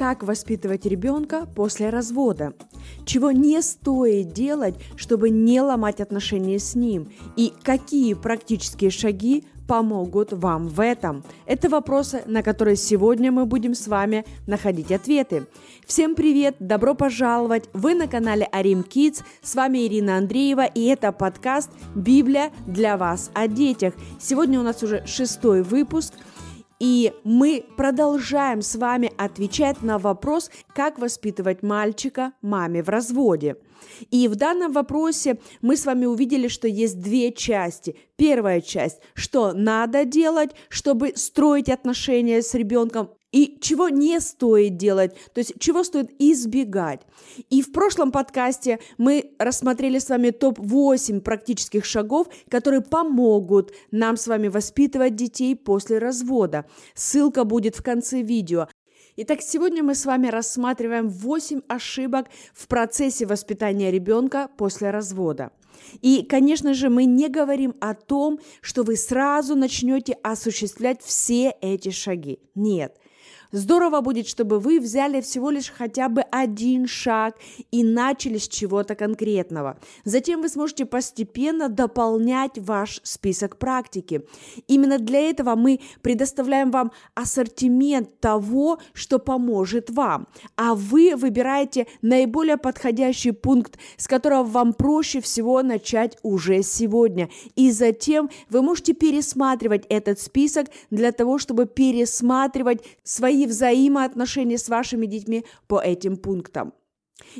Как воспитывать ребенка после развода? Чего не стоит делать, чтобы не ломать отношения с ним? И какие практические шаги помогут вам в этом? Это вопросы, на которые сегодня мы будем с вами находить ответы. Всем привет, добро пожаловать! Вы на канале Арим Kids, с вами Ирина Андреева, и это подкаст «Библия для вас о детях». Сегодня у нас уже шестой выпуск – и мы продолжаем с вами отвечать на вопрос, как воспитывать мальчика маме в разводе. И в данном вопросе мы с вами увидели, что есть две части. Первая часть, что надо делать, чтобы строить отношения с ребенком и чего не стоит делать, то есть чего стоит избегать. И в прошлом подкасте мы рассмотрели с вами топ-8 практических шагов, которые помогут нам с вами воспитывать детей после развода. Ссылка будет в конце видео. Итак, сегодня мы с вами рассматриваем 8 ошибок в процессе воспитания ребенка после развода. И, конечно же, мы не говорим о том, что вы сразу начнете осуществлять все эти шаги. Нет. Здорово будет, чтобы вы взяли всего лишь хотя бы один шаг и начали с чего-то конкретного. Затем вы сможете постепенно дополнять ваш список практики. Именно для этого мы предоставляем вам ассортимент того, что поможет вам, а вы выбираете наиболее подходящий пункт, с которого вам проще всего начать уже сегодня. И затем вы можете пересматривать этот список для того, чтобы пересматривать свои взаимоотношения с вашими детьми по этим пунктам.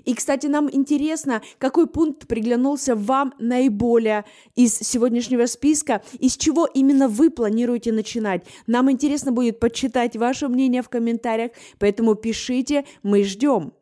И, кстати, нам интересно, какой пункт приглянулся вам наиболее из сегодняшнего списка, из чего именно вы планируете начинать. Нам интересно будет почитать ваше мнение в комментариях, поэтому пишите, мы ждем.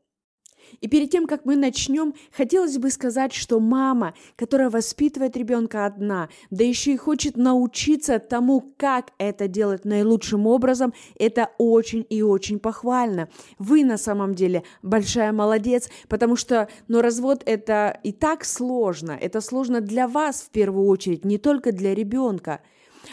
И перед тем, как мы начнем, хотелось бы сказать, что мама, которая воспитывает ребенка одна, да еще и хочет научиться тому, как это делать наилучшим образом, это очень и очень похвально. Вы на самом деле большая молодец, потому что ну, развод это и так сложно. Это сложно для вас в первую очередь, не только для ребенка.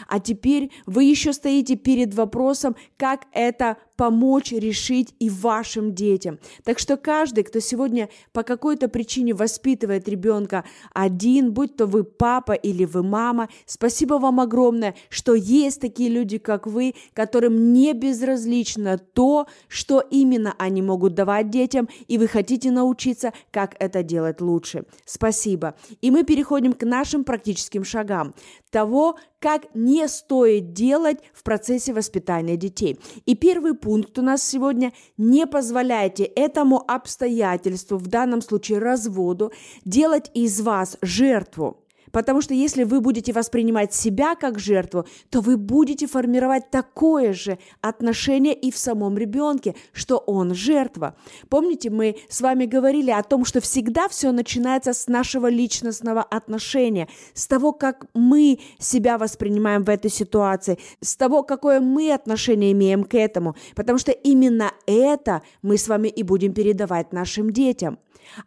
А теперь вы еще стоите перед вопросом, как это помочь решить и вашим детям. Так что каждый, кто сегодня по какой-то причине воспитывает ребенка один, будь то вы папа или вы мама, спасибо вам огромное, что есть такие люди, как вы, которым не безразлично то, что именно они могут давать детям, и вы хотите научиться, как это делать лучше. Спасибо. И мы переходим к нашим практическим шагам того, как не стоит делать в процессе воспитания детей. И первый пункт у нас сегодня – не позволяйте этому обстоятельству, в данном случае разводу, делать из вас жертву. Потому что если вы будете воспринимать себя как жертву, то вы будете формировать такое же отношение и в самом ребенке, что он жертва. Помните, мы с вами говорили о том, что всегда все начинается с нашего личностного отношения, с того, как мы себя воспринимаем в этой ситуации, с того, какое мы отношение имеем к этому, потому что именно это мы с вами и будем передавать нашим детям.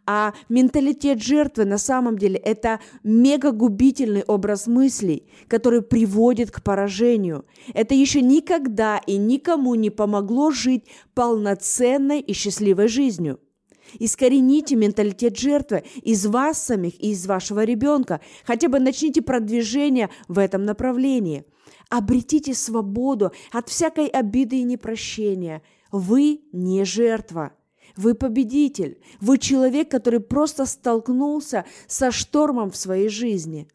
А менталитет жертвы на самом деле это мегагубительный образ мыслей, который приводит к поражению. Это еще никогда и никому не помогло жить полноценной и счастливой жизнью. Искорените менталитет жертвы из вас самих и из вашего ребенка. Хотя бы начните продвижение в этом направлении. Обретите свободу от всякой обиды и непрощения. Вы не жертва. Вы победитель. Вы человек, который просто столкнулся со штормом в своей жизни.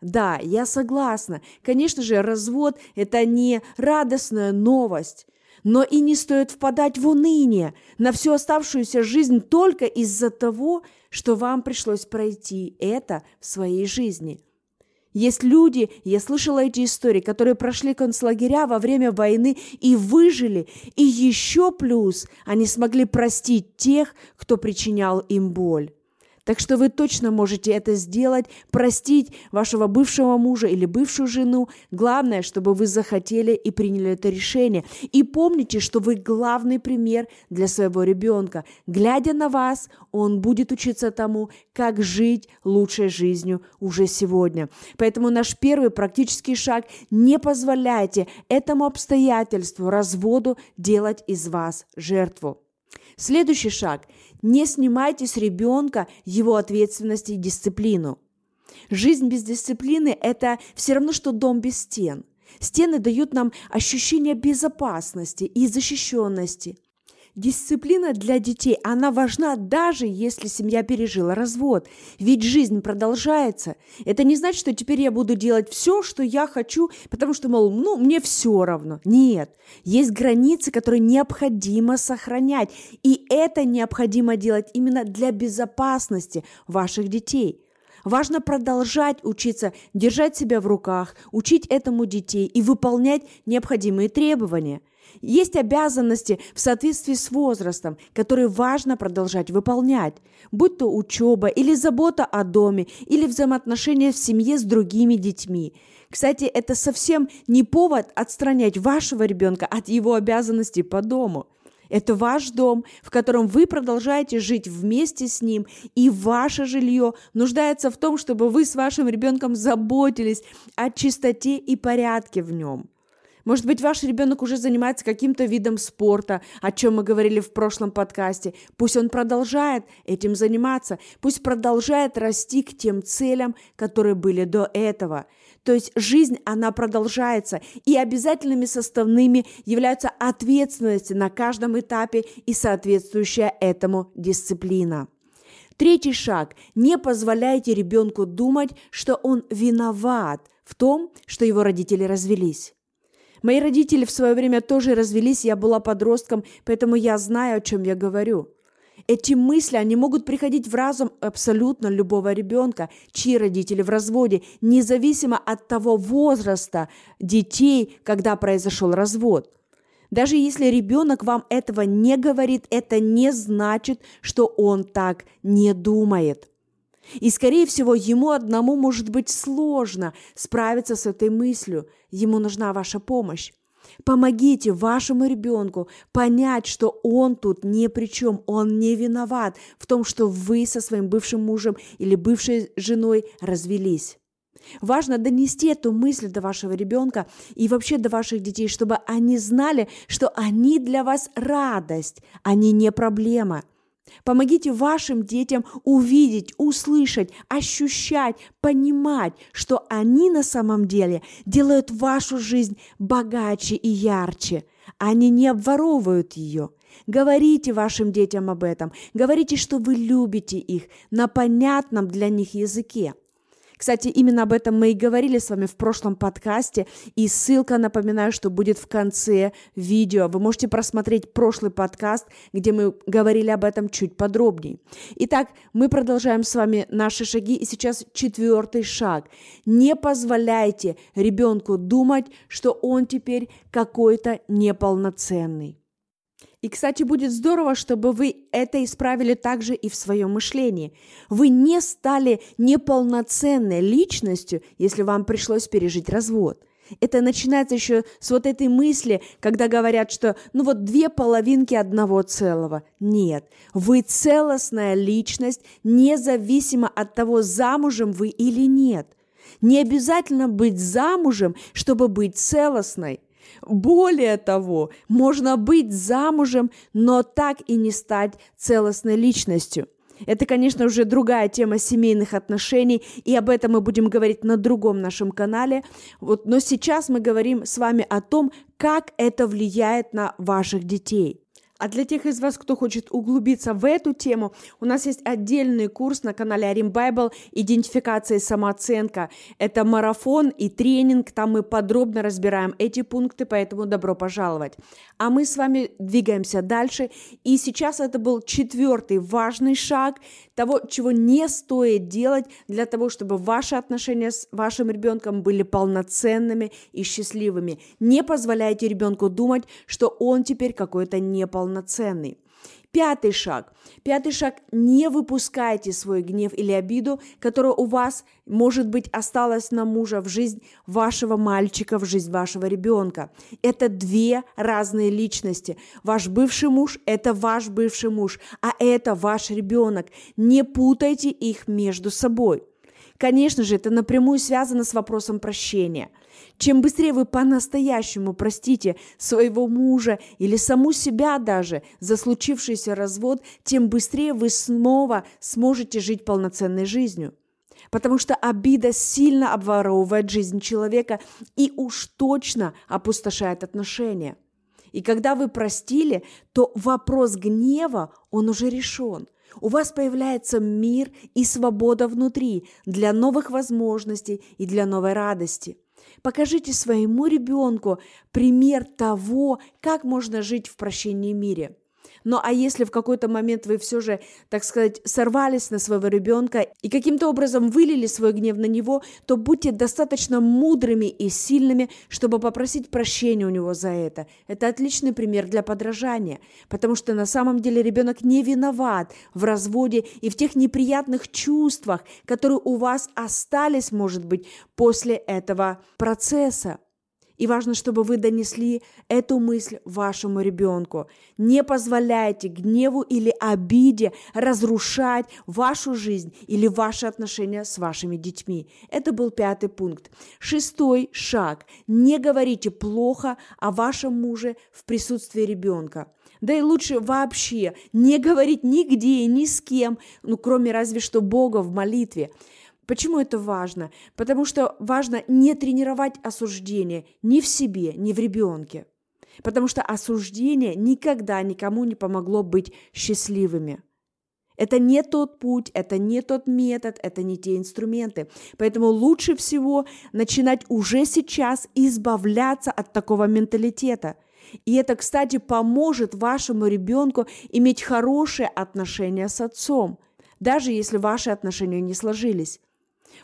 Да, я согласна. Конечно же, развод – это не радостная новость. Но и не стоит впадать в уныние на всю оставшуюся жизнь только из-за того, что вам пришлось пройти это в своей жизни – есть люди, я слышала эти истории, которые прошли концлагеря во время войны и выжили, и еще плюс они смогли простить тех, кто причинял им боль. Так что вы точно можете это сделать, простить вашего бывшего мужа или бывшую жену. Главное, чтобы вы захотели и приняли это решение. И помните, что вы главный пример для своего ребенка. Глядя на вас, он будет учиться тому, как жить лучшей жизнью уже сегодня. Поэтому наш первый практический шаг – не позволяйте этому обстоятельству, разводу делать из вас жертву. Следующий шаг – не снимайте с ребенка его ответственности и дисциплину. Жизнь без дисциплины – это все равно, что дом без стен. Стены дают нам ощущение безопасности и защищенности – Дисциплина для детей, она важна даже если семья пережила развод. Ведь жизнь продолжается. Это не значит, что теперь я буду делать все, что я хочу, потому что, мол, ну, мне все равно. Нет. Есть границы, которые необходимо сохранять. И это необходимо делать именно для безопасности ваших детей. Важно продолжать учиться держать себя в руках, учить этому детей и выполнять необходимые требования – есть обязанности в соответствии с возрастом, которые важно продолжать выполнять, будь то учеба или забота о доме, или взаимоотношения в семье с другими детьми. Кстати, это совсем не повод отстранять вашего ребенка от его обязанностей по дому. Это ваш дом, в котором вы продолжаете жить вместе с ним, и ваше жилье нуждается в том, чтобы вы с вашим ребенком заботились о чистоте и порядке в нем. Может быть, ваш ребенок уже занимается каким-то видом спорта, о чем мы говорили в прошлом подкасте. Пусть он продолжает этим заниматься, пусть продолжает расти к тем целям, которые были до этого. То есть жизнь, она продолжается, и обязательными составными являются ответственность на каждом этапе и соответствующая этому дисциплина. Третий шаг. Не позволяйте ребенку думать, что он виноват в том, что его родители развелись. Мои родители в свое время тоже развелись, я была подростком, поэтому я знаю, о чем я говорю. Эти мысли, они могут приходить в разум абсолютно любого ребенка, чьи родители в разводе, независимо от того возраста детей, когда произошел развод. Даже если ребенок вам этого не говорит, это не значит, что он так не думает. И, скорее всего, ему одному может быть сложно справиться с этой мыслью. Ему нужна ваша помощь. Помогите вашему ребенку понять, что он тут ни при чем, он не виноват в том, что вы со своим бывшим мужем или бывшей женой развелись. Важно донести эту мысль до вашего ребенка и вообще до ваших детей, чтобы они знали, что они для вас радость, они не проблема – Помогите вашим детям увидеть, услышать, ощущать, понимать, что они на самом деле делают вашу жизнь богаче и ярче. Они не обворовывают ее. Говорите вашим детям об этом. Говорите, что вы любите их на понятном для них языке. Кстати, именно об этом мы и говорили с вами в прошлом подкасте, и ссылка, напоминаю, что будет в конце видео. Вы можете просмотреть прошлый подкаст, где мы говорили об этом чуть подробнее. Итак, мы продолжаем с вами наши шаги, и сейчас четвертый шаг. Не позволяйте ребенку думать, что он теперь какой-то неполноценный. И, кстати, будет здорово, чтобы вы это исправили также и в своем мышлении. Вы не стали неполноценной личностью, если вам пришлось пережить развод. Это начинается еще с вот этой мысли, когда говорят, что ну вот две половинки одного целого. Нет, вы целостная личность, независимо от того, замужем вы или нет. Не обязательно быть замужем, чтобы быть целостной. Более того, можно быть замужем, но так и не стать целостной личностью. Это, конечно, уже другая тема семейных отношений, и об этом мы будем говорить на другом нашем канале. Вот, но сейчас мы говорим с вами о том, как это влияет на ваших детей. А для тех из вас, кто хочет углубиться в эту тему, у нас есть отдельный курс на канале Арим Байбл «Идентификация и самооценка». Это марафон и тренинг, там мы подробно разбираем эти пункты, поэтому добро пожаловать. А мы с вами двигаемся дальше, и сейчас это был четвертый важный шаг того, чего не стоит делать для того, чтобы ваши отношения с вашим ребенком были полноценными и счастливыми. Не позволяйте ребенку думать, что он теперь какой-то неполноценный. Пятый шаг. Пятый шаг. Не выпускайте свой гнев или обиду, которая у вас, может быть, осталась на мужа в жизнь вашего мальчика, в жизнь вашего ребенка. Это две разные личности. Ваш бывший муж – это ваш бывший муж, а это ваш ребенок. Не путайте их между собой. Конечно же, это напрямую связано с вопросом прощения. Чем быстрее вы по-настоящему простите своего мужа или саму себя даже за случившийся развод, тем быстрее вы снова сможете жить полноценной жизнью. Потому что обида сильно обворовывает жизнь человека и уж точно опустошает отношения. И когда вы простили, то вопрос гнева, он уже решен. У вас появляется мир и свобода внутри для новых возможностей и для новой радости. Покажите своему ребенку пример того, как можно жить в прощении мире – ну а если в какой-то момент вы все же, так сказать, сорвались на своего ребенка и каким-то образом вылили свой гнев на него, то будьте достаточно мудрыми и сильными, чтобы попросить прощения у него за это. Это отличный пример для подражания, потому что на самом деле ребенок не виноват в разводе и в тех неприятных чувствах, которые у вас остались, может быть, после этого процесса. И важно, чтобы вы донесли эту мысль вашему ребенку. Не позволяйте гневу или обиде разрушать вашу жизнь или ваши отношения с вашими детьми. Это был пятый пункт. Шестой шаг. Не говорите плохо о вашем муже в присутствии ребенка. Да и лучше вообще не говорить нигде ни с кем, ну, кроме разве что Бога в молитве. Почему это важно? Потому что важно не тренировать осуждение ни в себе, ни в ребенке. Потому что осуждение никогда никому не помогло быть счастливыми. Это не тот путь, это не тот метод, это не те инструменты. Поэтому лучше всего начинать уже сейчас избавляться от такого менталитета. И это, кстати, поможет вашему ребенку иметь хорошие отношения с отцом, даже если ваши отношения не сложились.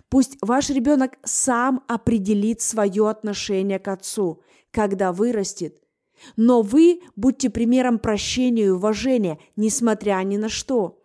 Пусть ваш ребенок сам определит свое отношение к отцу, когда вырастет. Но вы будьте примером прощения и уважения, несмотря ни на что.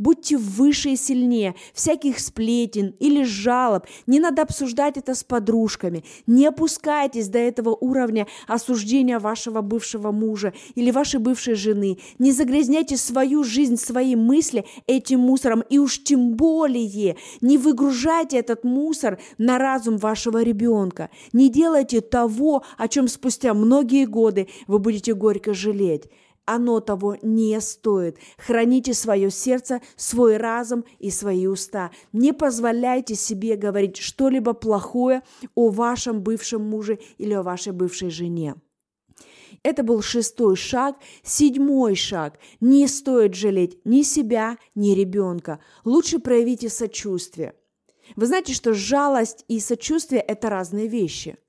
Будьте выше и сильнее всяких сплетен или жалоб. Не надо обсуждать это с подружками. Не опускайтесь до этого уровня осуждения вашего бывшего мужа или вашей бывшей жены. Не загрязняйте свою жизнь, свои мысли этим мусором. И уж тем более не выгружайте этот мусор на разум вашего ребенка. Не делайте того, о чем спустя многие годы вы будете горько жалеть оно того не стоит. Храните свое сердце, свой разум и свои уста. Не позволяйте себе говорить что-либо плохое о вашем бывшем муже или о вашей бывшей жене. Это был шестой шаг. Седьмой шаг. Не стоит жалеть ни себя, ни ребенка. Лучше проявите сочувствие. Вы знаете, что жалость и сочувствие – это разные вещи –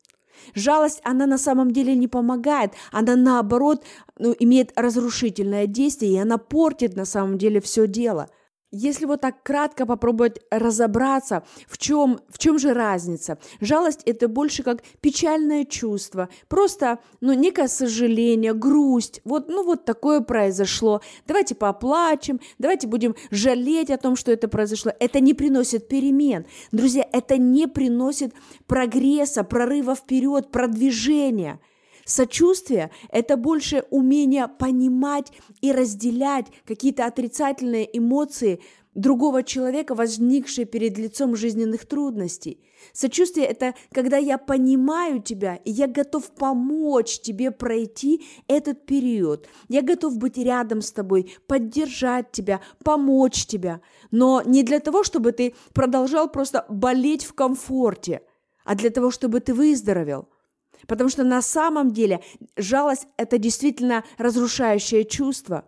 Жалость, она на самом деле не помогает, она наоборот ну, имеет разрушительное действие, и она портит на самом деле все дело – если вот так кратко попробовать разобраться, в чем, в чем же разница? Жалость – это больше как печальное чувство, просто ну, некое сожаление, грусть. Вот, ну, вот такое произошло. Давайте поплачем, давайте будем жалеть о том, что это произошло. Это не приносит перемен. Друзья, это не приносит прогресса, прорыва вперед, продвижения – Сочувствие – это больше умение понимать и разделять какие-то отрицательные эмоции другого человека, возникшие перед лицом жизненных трудностей. Сочувствие – это когда я понимаю тебя, и я готов помочь тебе пройти этот период. Я готов быть рядом с тобой, поддержать тебя, помочь тебя. Но не для того, чтобы ты продолжал просто болеть в комфорте, а для того, чтобы ты выздоровел – Потому что на самом деле жалость – это действительно разрушающее чувство.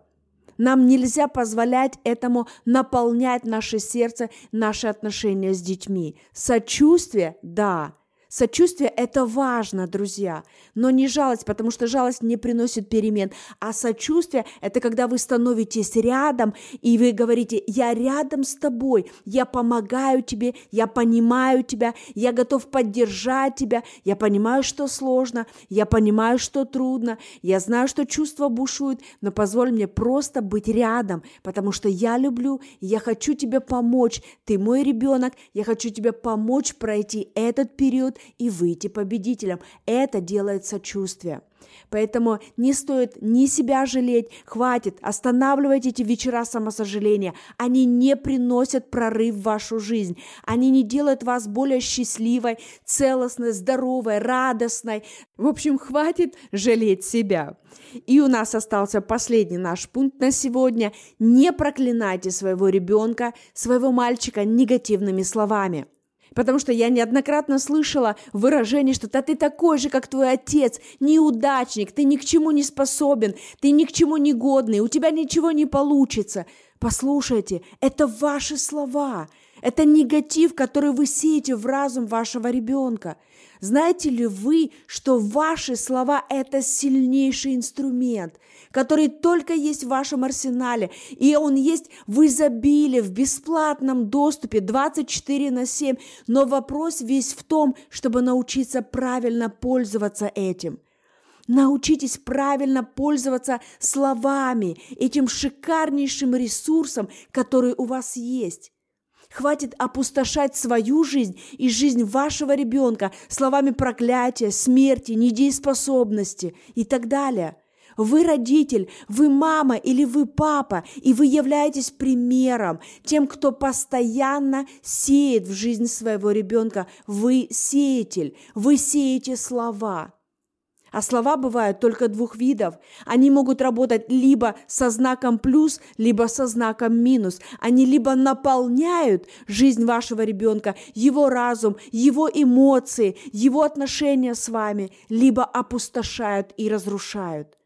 Нам нельзя позволять этому наполнять наше сердце, наши отношения с детьми. Сочувствие – да, Сочувствие – это важно, друзья, но не жалость, потому что жалость не приносит перемен, а сочувствие – это когда вы становитесь рядом, и вы говорите, я рядом с тобой, я помогаю тебе, я понимаю тебя, я готов поддержать тебя, я понимаю, что сложно, я понимаю, что трудно, я знаю, что чувства бушуют, но позволь мне просто быть рядом, потому что я люблю, я хочу тебе помочь, ты мой ребенок, я хочу тебе помочь пройти этот период, и выйти победителем. Это делает сочувствие. Поэтому не стоит ни себя жалеть, хватит, останавливайте эти вечера самосожаления. Они не приносят прорыв в вашу жизнь. Они не делают вас более счастливой, целостной, здоровой, радостной. В общем, хватит жалеть себя. И у нас остался последний наш пункт на сегодня. Не проклинайте своего ребенка, своего мальчика негативными словами. Потому что я неоднократно слышала выражение, что «да ты такой же, как твой отец, неудачник, ты ни к чему не способен, ты ни к чему не годный, у тебя ничего не получится». Послушайте, это ваши слова, это негатив, который вы сеете в разум вашего ребенка. Знаете ли вы, что ваши слова – это сильнейший инструмент, который только есть в вашем арсенале, и он есть в изобилии, в бесплатном доступе 24 на 7, но вопрос весь в том, чтобы научиться правильно пользоваться этим. Научитесь правильно пользоваться словами, этим шикарнейшим ресурсом, который у вас есть. Хватит опустошать свою жизнь и жизнь вашего ребенка словами проклятия, смерти, недееспособности и так далее. Вы родитель, вы мама или вы папа, и вы являетесь примером тем, кто постоянно сеет в жизнь своего ребенка. Вы сеятель, вы сеете слова. А слова бывают только двух видов. Они могут работать либо со знаком плюс, либо со знаком минус. Они либо наполняют жизнь вашего ребенка, его разум, его эмоции, его отношения с вами, либо опустошают и разрушают.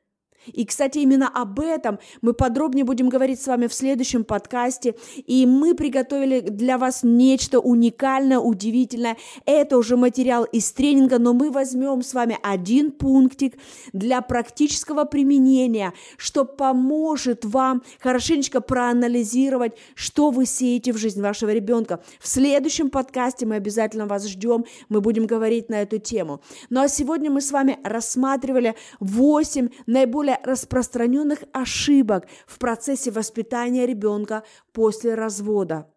И, кстати, именно об этом мы подробнее будем говорить с вами в следующем подкасте. И мы приготовили для вас нечто уникальное, удивительное. Это уже материал из тренинга, но мы возьмем с вами один пунктик для практического применения, что поможет вам хорошенечко проанализировать, что вы сеете в жизнь вашего ребенка. В следующем подкасте мы обязательно вас ждем, мы будем говорить на эту тему. Ну а сегодня мы с вами рассматривали 8 наиболее распространенных ошибок в процессе воспитания ребенка после развода.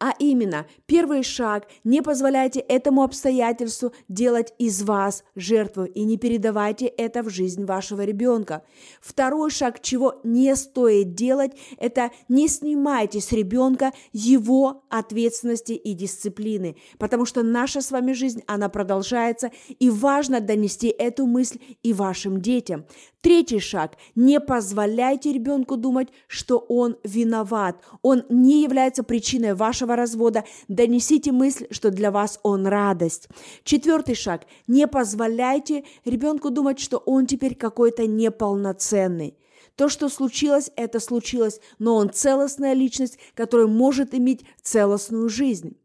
А именно, первый шаг – не позволяйте этому обстоятельству делать из вас жертву и не передавайте это в жизнь вашего ребенка. Второй шаг, чего не стоит делать, это не снимайте с ребенка его ответственности и дисциплины, потому что наша с вами жизнь, она продолжается, и важно донести эту мысль и вашим детям. Третий шаг – не позволяйте ребенку думать, что он виноват, он не является причиной вашего развода, донесите мысль, что для вас он радость. Четвертый шаг – не позволяйте ребенку думать, что он теперь какой-то неполноценный. То, что случилось, это случилось, но он целостная личность, которая может иметь целостную жизнь.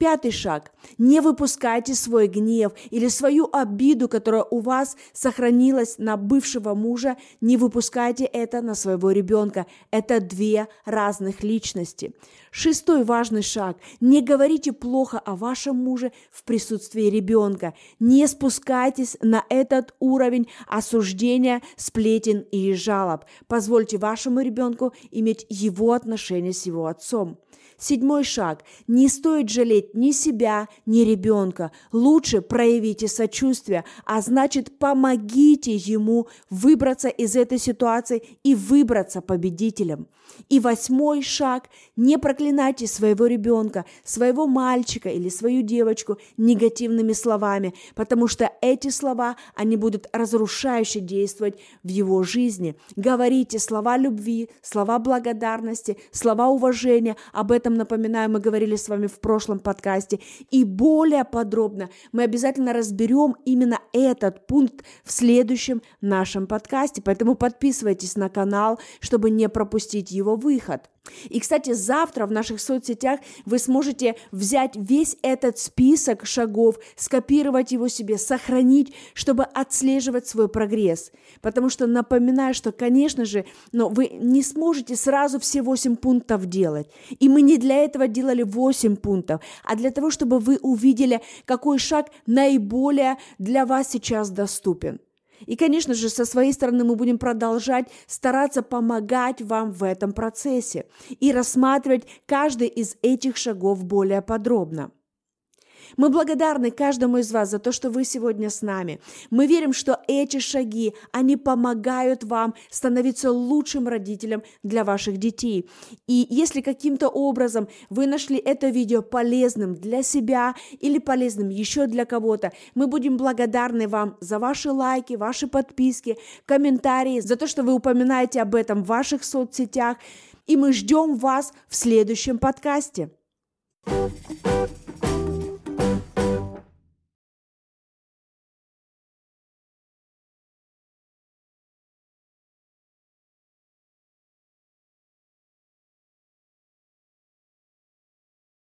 Пятый шаг. Не выпускайте свой гнев или свою обиду, которая у вас сохранилась на бывшего мужа, не выпускайте это на своего ребенка. Это две разных личности. Шестой важный шаг. Не говорите плохо о вашем муже в присутствии ребенка. Не спускайтесь на этот уровень осуждения, сплетен и жалоб. Позвольте вашему ребенку иметь его отношения с его отцом. Седьмой шаг. Не стоит жалеть ни себя, ни ребенка. Лучше проявите сочувствие, а значит помогите ему выбраться из этой ситуации и выбраться победителем. И восьмой шаг. Не проклинайте своего ребенка, своего мальчика или свою девочку негативными словами, потому что эти слова, они будут разрушающе действовать в его жизни. Говорите слова любви, слова благодарности, слова уважения. Об этом, напоминаю, мы говорили с вами в прошлом подкасте. И более подробно мы обязательно разберем именно этот пункт в следующем нашем подкасте. Поэтому подписывайтесь на канал, чтобы не пропустить его выход. И, кстати, завтра в наших соцсетях вы сможете взять весь этот список шагов, скопировать его себе, сохранить, чтобы отслеживать свой прогресс. Потому что напоминаю, что, конечно же, но вы не сможете сразу все 8 пунктов делать. И мы не для этого делали 8 пунктов, а для того, чтобы вы увидели, какой шаг наиболее для вас сейчас доступен. И, конечно же, со своей стороны мы будем продолжать стараться помогать вам в этом процессе и рассматривать каждый из этих шагов более подробно. Мы благодарны каждому из вас за то, что вы сегодня с нами. Мы верим, что эти шаги, они помогают вам становиться лучшим родителем для ваших детей. И если каким-то образом вы нашли это видео полезным для себя или полезным еще для кого-то, мы будем благодарны вам за ваши лайки, ваши подписки, комментарии, за то, что вы упоминаете об этом в ваших соцсетях. И мы ждем вас в следующем подкасте. thank you